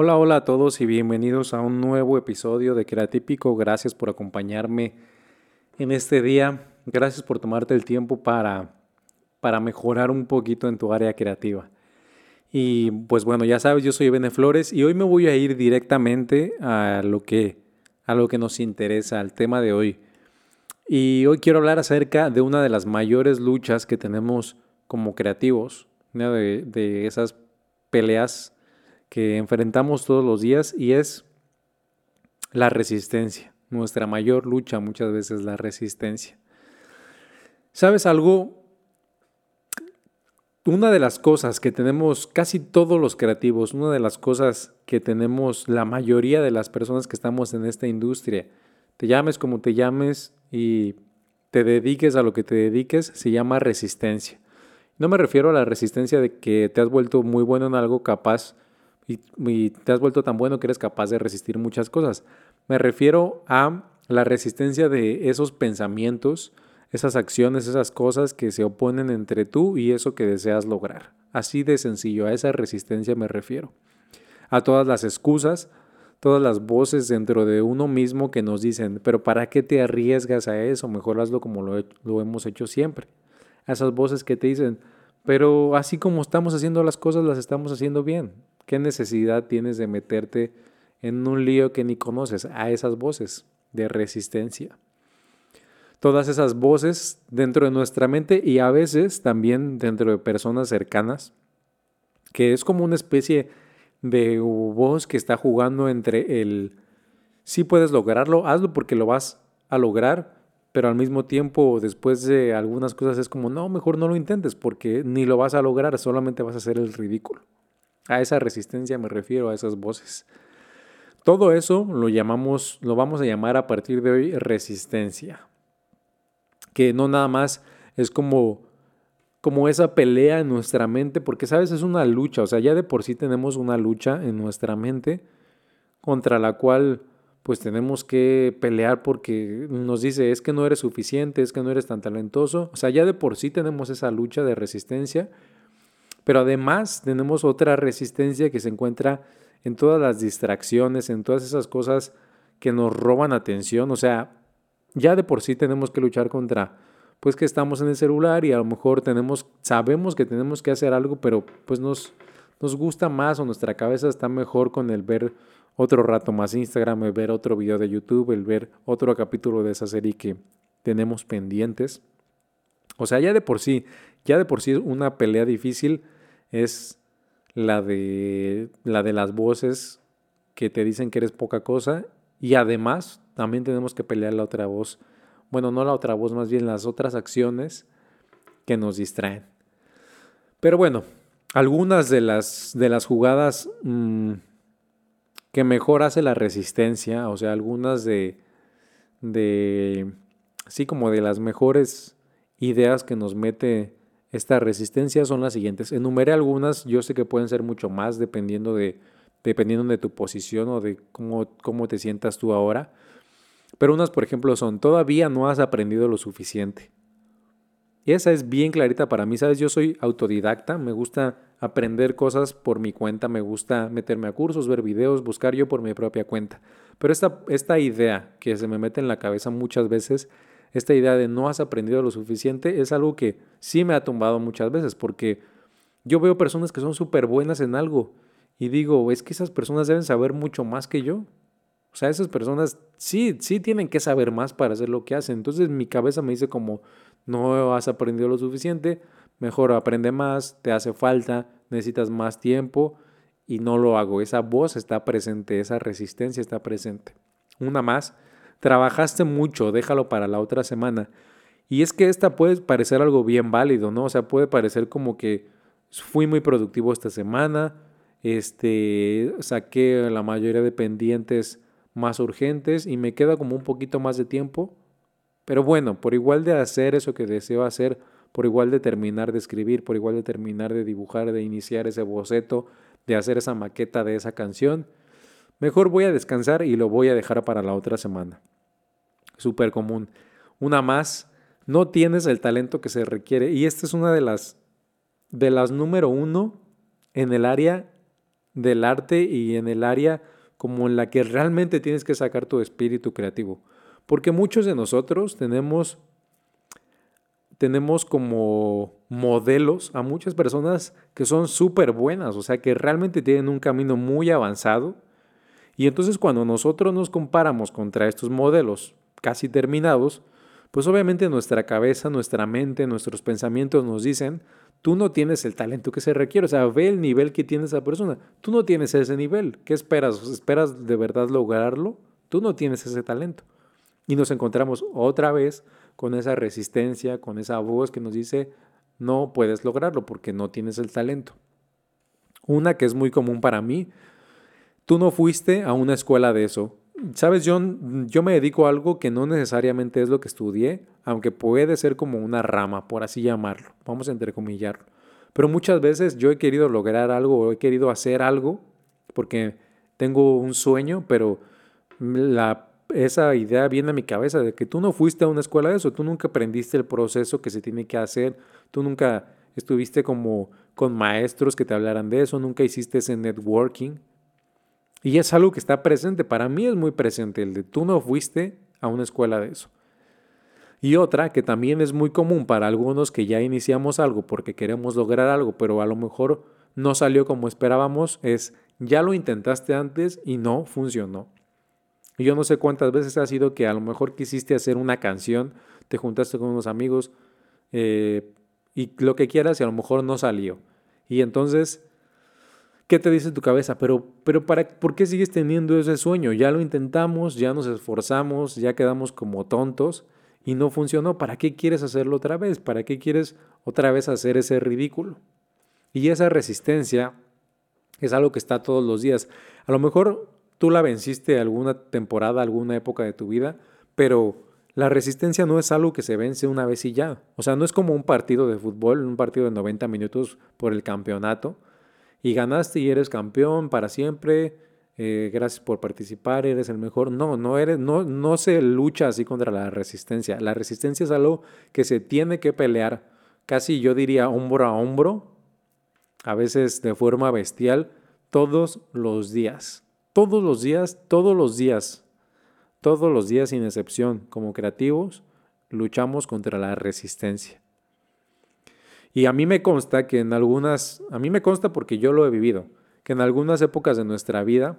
Hola, hola a todos y bienvenidos a un nuevo episodio de Creatípico. Gracias por acompañarme en este día. Gracias por tomarte el tiempo para, para mejorar un poquito en tu área creativa. Y pues bueno, ya sabes, yo soy Bene Flores y hoy me voy a ir directamente a lo que, a lo que nos interesa, al tema de hoy. Y hoy quiero hablar acerca de una de las mayores luchas que tenemos como creativos, de, de esas peleas que enfrentamos todos los días y es la resistencia. Nuestra mayor lucha muchas veces es la resistencia. ¿Sabes algo? Una de las cosas que tenemos casi todos los creativos, una de las cosas que tenemos la mayoría de las personas que estamos en esta industria, te llames como te llames y te dediques a lo que te dediques, se llama resistencia. No me refiero a la resistencia de que te has vuelto muy bueno en algo capaz y, te has vuelto tan bueno que eres capaz de resistir muchas cosas. Me refiero a la resistencia de esos pensamientos, esas acciones, esas cosas que se oponen entre tú y eso que deseas lograr. Así de sencillo, a esa resistencia me refiero. A todas las excusas, todas las voces dentro de uno mismo que nos dicen, pero ¿para qué te arriesgas a eso? Mejor hazlo como lo, lo hemos hecho siempre. A esas voces que te dicen, pero así como estamos haciendo las cosas, las estamos haciendo bien. ¿Qué necesidad tienes de meterte en un lío que ni conoces? A esas voces de resistencia. Todas esas voces dentro de nuestra mente y a veces también dentro de personas cercanas, que es como una especie de voz que está jugando entre el si puedes lograrlo, hazlo porque lo vas a lograr, pero al mismo tiempo después de algunas cosas es como, no, mejor no lo intentes porque ni lo vas a lograr, solamente vas a hacer el ridículo. A esa resistencia me refiero, a esas voces. Todo eso lo llamamos, lo vamos a llamar a partir de hoy resistencia. Que no nada más es como como esa pelea en nuestra mente, porque sabes, es una lucha, o sea, ya de por sí tenemos una lucha en nuestra mente contra la cual pues tenemos que pelear porque nos dice es que no eres suficiente, es que no eres tan talentoso, o sea, ya de por sí tenemos esa lucha de resistencia pero además tenemos otra resistencia que se encuentra en todas las distracciones, en todas esas cosas que nos roban atención. O sea, ya de por sí tenemos que luchar contra, pues que estamos en el celular y a lo mejor tenemos, sabemos que tenemos que hacer algo, pero pues nos, nos gusta más o nuestra cabeza está mejor con el ver otro rato más Instagram, el ver otro video de YouTube, el ver otro capítulo de esa serie que tenemos pendientes. O sea, ya de por sí, ya de por sí es una pelea difícil es la de, la de las voces que te dicen que eres poca cosa y además también tenemos que pelear la otra voz, bueno, no la otra voz, más bien las otras acciones que nos distraen. Pero bueno, algunas de las, de las jugadas mm, que mejor hace la resistencia, o sea, algunas de, de, sí, como de las mejores ideas que nos mete esta resistencia son las siguientes. Enumeré algunas, yo sé que pueden ser mucho más dependiendo de, dependiendo de tu posición o de cómo, cómo te sientas tú ahora. Pero unas, por ejemplo, son, todavía no has aprendido lo suficiente. Y esa es bien clarita para mí, ¿sabes? Yo soy autodidacta, me gusta aprender cosas por mi cuenta, me gusta meterme a cursos, ver videos, buscar yo por mi propia cuenta. Pero esta, esta idea que se me mete en la cabeza muchas veces esta idea de no has aprendido lo suficiente es algo que sí me ha tumbado muchas veces porque yo veo personas que son súper buenas en algo y digo, es que esas personas deben saber mucho más que yo. O sea, esas personas sí, sí tienen que saber más para hacer lo que hacen. Entonces mi cabeza me dice como, no has aprendido lo suficiente, mejor aprende más, te hace falta, necesitas más tiempo y no lo hago. Esa voz está presente, esa resistencia está presente. Una más trabajaste mucho, déjalo para la otra semana. Y es que esta puede parecer algo bien válido, ¿no? O sea, puede parecer como que fui muy productivo esta semana, este, saqué la mayoría de pendientes más urgentes y me queda como un poquito más de tiempo. Pero bueno, por igual de hacer eso que deseo hacer, por igual de terminar de escribir, por igual de terminar de dibujar, de iniciar ese boceto, de hacer esa maqueta de esa canción, Mejor voy a descansar y lo voy a dejar para la otra semana. Súper común. Una más, no tienes el talento que se requiere. Y esta es una de las, de las número uno en el área del arte y en el área como en la que realmente tienes que sacar tu espíritu creativo. Porque muchos de nosotros tenemos, tenemos como modelos a muchas personas que son súper buenas, o sea, que realmente tienen un camino muy avanzado. Y entonces cuando nosotros nos comparamos contra estos modelos casi terminados, pues obviamente nuestra cabeza, nuestra mente, nuestros pensamientos nos dicen, tú no tienes el talento que se requiere, o sea, ve el nivel que tiene esa persona, tú no tienes ese nivel, ¿qué esperas? ¿Esperas de verdad lograrlo? Tú no tienes ese talento. Y nos encontramos otra vez con esa resistencia, con esa voz que nos dice, no puedes lograrlo porque no tienes el talento. Una que es muy común para mí, tú no fuiste a una escuela de eso, Sabes, yo, yo me dedico a algo que no necesariamente es lo que estudié, aunque puede ser como una rama, por así llamarlo. Vamos a entrecomillarlo. Pero muchas veces yo he querido lograr algo o he querido hacer algo porque tengo un sueño, pero la, esa idea viene a mi cabeza de que tú no fuiste a una escuela de eso, tú nunca aprendiste el proceso que se tiene que hacer, tú nunca estuviste como con maestros que te hablaran de eso, nunca hiciste ese networking, y es algo que está presente, para mí es muy presente, el de tú no fuiste a una escuela de eso. Y otra que también es muy común para algunos que ya iniciamos algo porque queremos lograr algo, pero a lo mejor no salió como esperábamos, es ya lo intentaste antes y no funcionó. Y yo no sé cuántas veces ha sido que a lo mejor quisiste hacer una canción, te juntaste con unos amigos eh, y lo que quieras y a lo mejor no salió. Y entonces ¿Qué te dice tu cabeza? Pero, pero para, ¿por qué sigues teniendo ese sueño? Ya lo intentamos, ya nos esforzamos, ya quedamos como tontos y no funcionó. ¿Para qué quieres hacerlo otra vez? ¿Para qué quieres otra vez hacer ese ridículo? Y esa resistencia es algo que está todos los días. A lo mejor tú la venciste alguna temporada, alguna época de tu vida, pero la resistencia no es algo que se vence una vez y ya. O sea, no es como un partido de fútbol, un partido de 90 minutos por el campeonato y ganaste y eres campeón para siempre, eh, gracias por participar, eres el mejor. No, no, eres, no, no se lucha así contra la resistencia. La resistencia es algo que se tiene que pelear, casi yo diría hombro a hombro, a veces de forma bestial, todos los días. Todos los días, todos los días, todos los días sin excepción, como creativos, luchamos contra la resistencia. Y a mí me consta que en algunas, a mí me consta porque yo lo he vivido, que en algunas épocas de nuestra vida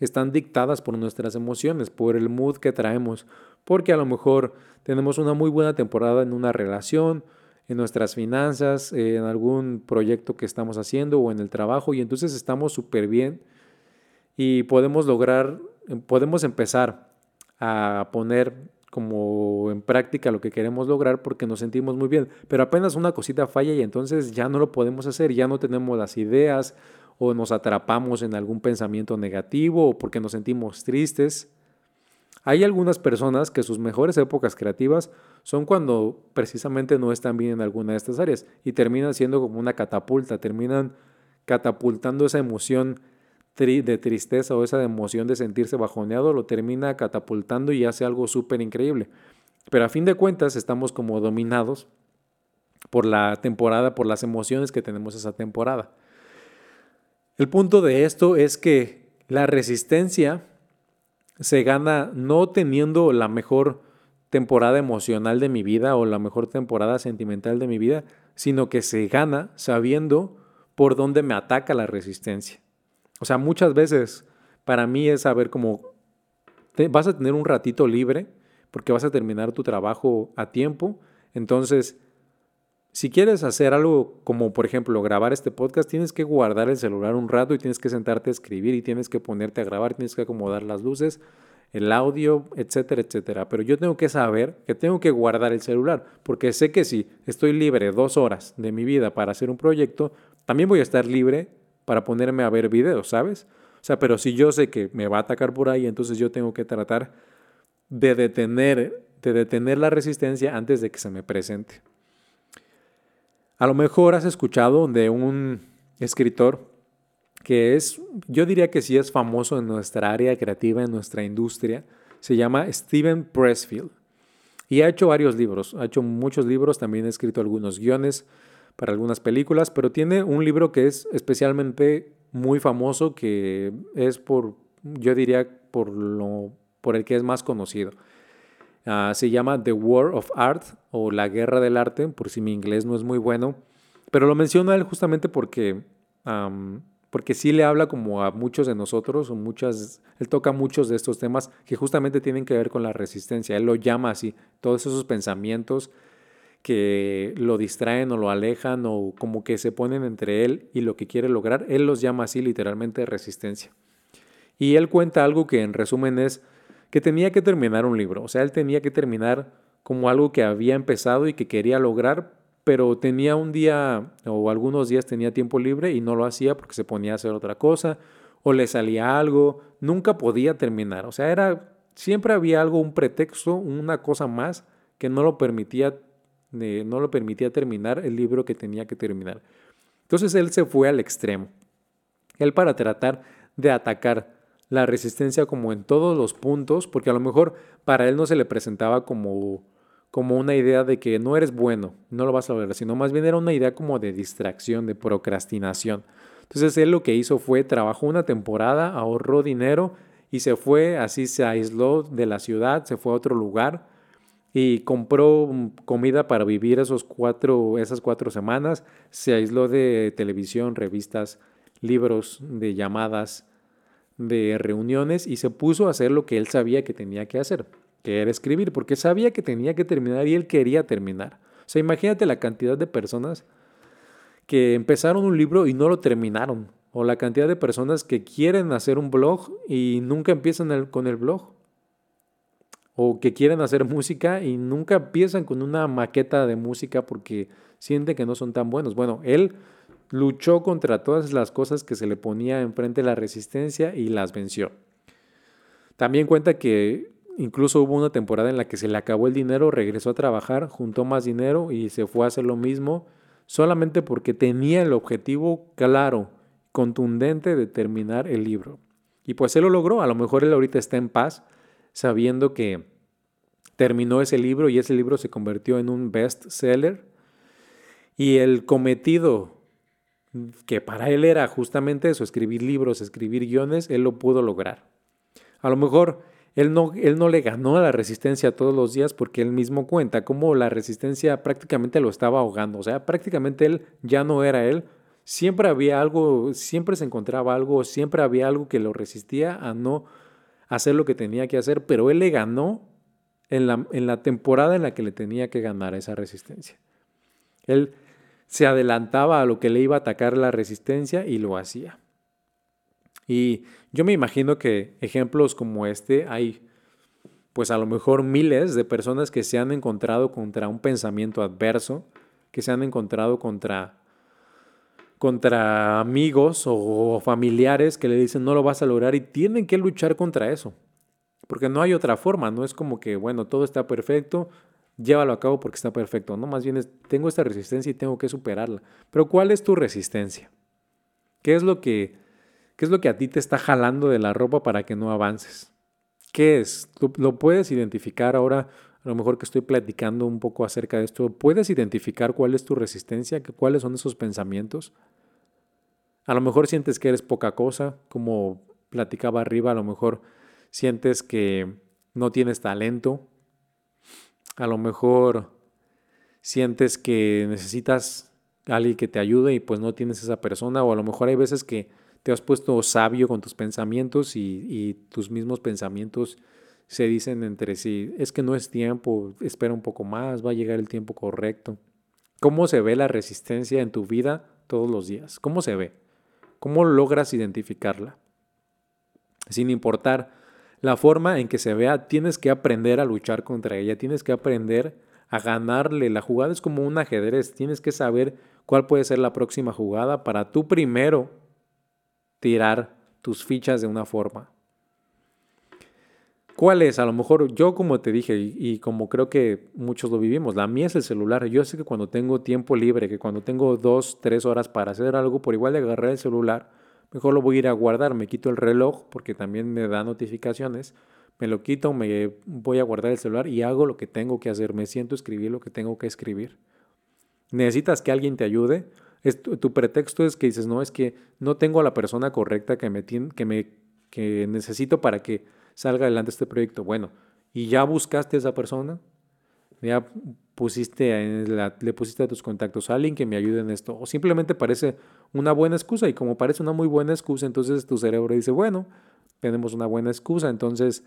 están dictadas por nuestras emociones, por el mood que traemos, porque a lo mejor tenemos una muy buena temporada en una relación, en nuestras finanzas, en algún proyecto que estamos haciendo o en el trabajo y entonces estamos súper bien y podemos lograr, podemos empezar a poner como en práctica lo que queremos lograr porque nos sentimos muy bien. Pero apenas una cosita falla y entonces ya no lo podemos hacer, ya no tenemos las ideas o nos atrapamos en algún pensamiento negativo o porque nos sentimos tristes. Hay algunas personas que sus mejores épocas creativas son cuando precisamente no están bien en alguna de estas áreas y terminan siendo como una catapulta, terminan catapultando esa emoción de tristeza o esa emoción de sentirse bajoneado lo termina catapultando y hace algo súper increíble. Pero a fin de cuentas estamos como dominados por la temporada, por las emociones que tenemos esa temporada. El punto de esto es que la resistencia se gana no teniendo la mejor temporada emocional de mi vida o la mejor temporada sentimental de mi vida, sino que se gana sabiendo por dónde me ataca la resistencia. O sea, muchas veces para mí es saber cómo vas a tener un ratito libre porque vas a terminar tu trabajo a tiempo. Entonces, si quieres hacer algo como, por ejemplo, grabar este podcast, tienes que guardar el celular un rato y tienes que sentarte a escribir y tienes que ponerte a grabar, tienes que acomodar las luces, el audio, etcétera, etcétera. Pero yo tengo que saber que tengo que guardar el celular, porque sé que si estoy libre dos horas de mi vida para hacer un proyecto, también voy a estar libre para ponerme a ver videos, ¿sabes? O sea, pero si yo sé que me va a atacar por ahí, entonces yo tengo que tratar de detener, de detener la resistencia antes de que se me presente. A lo mejor has escuchado de un escritor que es, yo diría que sí es famoso en nuestra área creativa, en nuestra industria, se llama Steven Pressfield. Y ha hecho varios libros, ha hecho muchos libros, también ha escrito algunos guiones, para algunas películas, pero tiene un libro que es especialmente muy famoso que es por, yo diría, por, lo, por el que es más conocido. Ah, se llama The War of Art o La Guerra del Arte, por si mi inglés no es muy bueno. Pero lo menciona él justamente porque, porque sí le habla como a muchos de nosotros, o muchas, él toca muchos de estos temas que justamente tienen que ver con la resistencia. Él lo llama así, todos esos pensamientos que lo distraen o lo alejan o como que se ponen entre él y lo que quiere lograr, él los llama así literalmente resistencia. Y él cuenta algo que en resumen es que tenía que terminar un libro, o sea, él tenía que terminar como algo que había empezado y que quería lograr, pero tenía un día o algunos días tenía tiempo libre y no lo hacía porque se ponía a hacer otra cosa o le salía algo, nunca podía terminar, o sea, era siempre había algo, un pretexto, una cosa más que no lo permitía no lo permitía terminar el libro que tenía que terminar. Entonces él se fue al extremo. Él para tratar de atacar la resistencia como en todos los puntos, porque a lo mejor para él no se le presentaba como, como una idea de que no eres bueno, no lo vas a lograr, sino más bien era una idea como de distracción, de procrastinación. Entonces él lo que hizo fue trabajó una temporada, ahorró dinero y se fue, así se aisló de la ciudad, se fue a otro lugar y compró mm, comida para vivir esos cuatro, esas cuatro semanas, se aisló de televisión, revistas, libros, de llamadas, de reuniones y se puso a hacer lo que él sabía que tenía que hacer, que era escribir, porque sabía que tenía que terminar y él quería terminar. O sea, imagínate la cantidad de personas que empezaron un libro y no lo terminaron, o la cantidad de personas que quieren hacer un blog y nunca empiezan con el blog o que quieren hacer música y nunca empiezan con una maqueta de música porque sienten que no son tan buenos. Bueno, él luchó contra todas las cosas que se le ponía enfrente la resistencia y las venció. También cuenta que incluso hubo una temporada en la que se le acabó el dinero, regresó a trabajar, juntó más dinero y se fue a hacer lo mismo solamente porque tenía el objetivo claro, contundente de terminar el libro. Y pues él lo logró, a lo mejor él ahorita está en paz, sabiendo que terminó ese libro y ese libro se convirtió en un best seller. Y el cometido que para él era justamente eso, escribir libros, escribir guiones, él lo pudo lograr. A lo mejor él no, él no le ganó a la resistencia todos los días porque él mismo cuenta cómo la resistencia prácticamente lo estaba ahogando. O sea, prácticamente él ya no era él. Siempre había algo, siempre se encontraba algo, siempre había algo que lo resistía a no hacer lo que tenía que hacer, pero él le ganó en la, en la temporada en la que le tenía que ganar esa resistencia. Él se adelantaba a lo que le iba a atacar la resistencia y lo hacía. Y yo me imagino que ejemplos como este hay, pues a lo mejor miles de personas que se han encontrado contra un pensamiento adverso, que se han encontrado contra contra amigos o familiares que le dicen no lo vas a lograr y tienen que luchar contra eso. Porque no hay otra forma, no es como que, bueno, todo está perfecto, llévalo a cabo porque está perfecto. No, más bien es, tengo esta resistencia y tengo que superarla. Pero ¿cuál es tu resistencia? ¿Qué es lo que, qué es lo que a ti te está jalando de la ropa para que no avances? ¿Qué es? ¿Lo puedes identificar ahora? A lo mejor que estoy platicando un poco acerca de esto, ¿puedes identificar cuál es tu resistencia? ¿Cuáles son esos pensamientos? A lo mejor sientes que eres poca cosa, como platicaba arriba, a lo mejor sientes que no tienes talento, a lo mejor sientes que necesitas a alguien que te ayude y pues no tienes esa persona, o a lo mejor hay veces que te has puesto sabio con tus pensamientos y, y tus mismos pensamientos se dicen entre sí, es que no es tiempo, espera un poco más, va a llegar el tiempo correcto. ¿Cómo se ve la resistencia en tu vida todos los días? ¿Cómo se ve? ¿Cómo logras identificarla? Sin importar la forma en que se vea, tienes que aprender a luchar contra ella, tienes que aprender a ganarle. La jugada es como un ajedrez, tienes que saber cuál puede ser la próxima jugada para tú primero tirar tus fichas de una forma. ¿Cuál es? A lo mejor yo como te dije y, como creo que muchos lo vivimos, la mía es el celular. Yo sé que cuando tengo tiempo libre, que cuando tengo dos, tres horas para hacer algo, por igual de agarrar el celular, mejor lo voy a ir a guardar. Me quito el reloj porque también me da notificaciones. Me lo quito, me voy a guardar el celular y hago lo que tengo que hacer. Me siento escribir lo que tengo que escribir. ¿Necesitas que alguien te ayude? tu, pretexto es que dices, no, es que no tengo a la persona correcta que me, que me que necesito para que salga adelante este proyecto. Bueno, ¿y ya buscaste a esa persona? ¿Ya pusiste le pusiste a tus contactos a alguien que me ayude en esto? ¿O simplemente parece una buena excusa? Y como parece una muy buena excusa, entonces tu cerebro dice, bueno, tenemos una buena excusa, entonces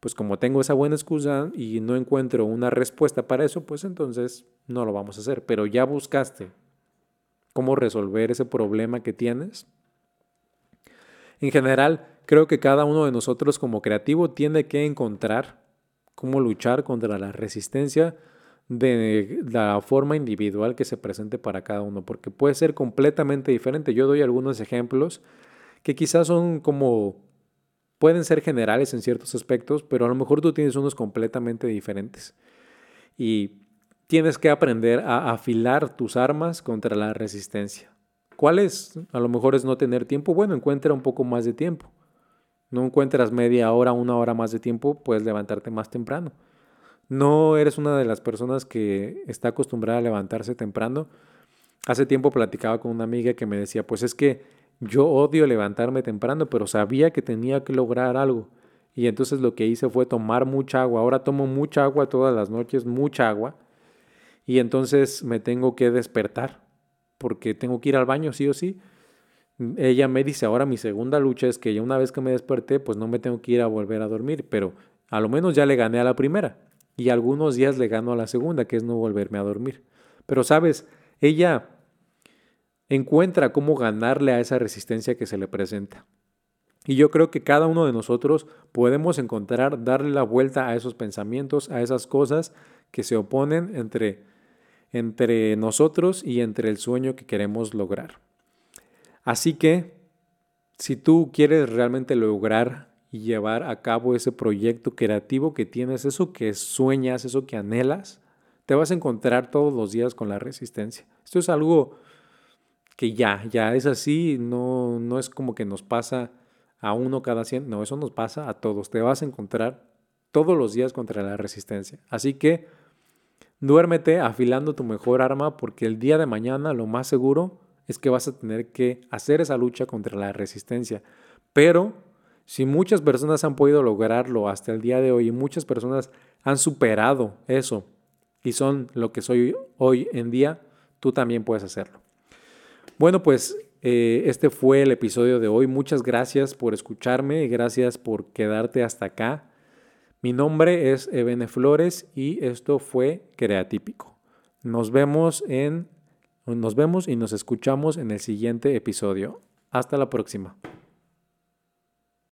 pues como tengo esa buena excusa y no encuentro una respuesta para eso, pues entonces no lo vamos a hacer. Pero ya buscaste cómo resolver ese problema que tienes. En general, creo que cada uno de nosotros como creativo tiene que encontrar cómo luchar contra la resistencia de la forma individual que se presente para cada uno, porque puede ser completamente diferente. Yo doy algunos ejemplos que quizás son como pueden ser generales en ciertos aspectos, pero a lo mejor tú tienes unos completamente diferentes. Y tienes que aprender a afilar tus armas contra la resistencia. ¿Cuál es? A lo mejor es no tener tiempo. Bueno, encuentra un poco más de tiempo. No encuentras media hora, una hora más de tiempo, puedes levantarte más temprano. No eres una de las personas que está acostumbrada a levantarse temprano. Hace tiempo platicaba con una amiga que me decía, pues es que yo odio levantarme temprano, pero sabía que tenía que lograr algo. Y entonces lo que hice fue tomar mucha agua. Ahora tomo mucha agua todas las noches, mucha agua. Y entonces me tengo que despertar, porque tengo que ir al baño sí o sí. Ella me dice, ahora mi segunda lucha es que ya una vez que me desperté, pues no me tengo que ir a volver a dormir, pero a lo menos ya le gané a la primera. Y algunos días le gano a la segunda, que es no volverme a dormir. Pero sabes, ella encuentra cómo ganarle a esa resistencia que se le presenta. Y yo creo que cada uno de nosotros podemos encontrar, darle la vuelta a esos pensamientos, a esas cosas que se oponen entre, entre nosotros y entre el sueño que queremos lograr. Así que, si tú quieres realmente lograr y llevar a cabo ese proyecto creativo que tienes, eso que sueñas, eso que anhelas, te vas a encontrar todos los días con la resistencia. Esto es algo que ya, ya es así, no, no es como que nos pasa a uno cada 100, no, eso nos pasa a todos, te vas a encontrar todos los días contra la resistencia. Así que duérmete afilando tu mejor arma porque el día de mañana lo más seguro es que vas a tener que hacer esa lucha contra la resistencia. Pero si muchas personas han podido lograrlo hasta el día de hoy y muchas personas han superado eso y son lo que soy hoy en día, tú también puedes hacerlo. Bueno, pues eh, este fue el episodio de hoy. Muchas gracias por escucharme y gracias por quedarte hasta acá. Mi nombre es Ebene Flores y esto fue Creatípico. Nos vemos en nos vemos y nos escuchamos en el siguiente episodio. Hasta la próxima.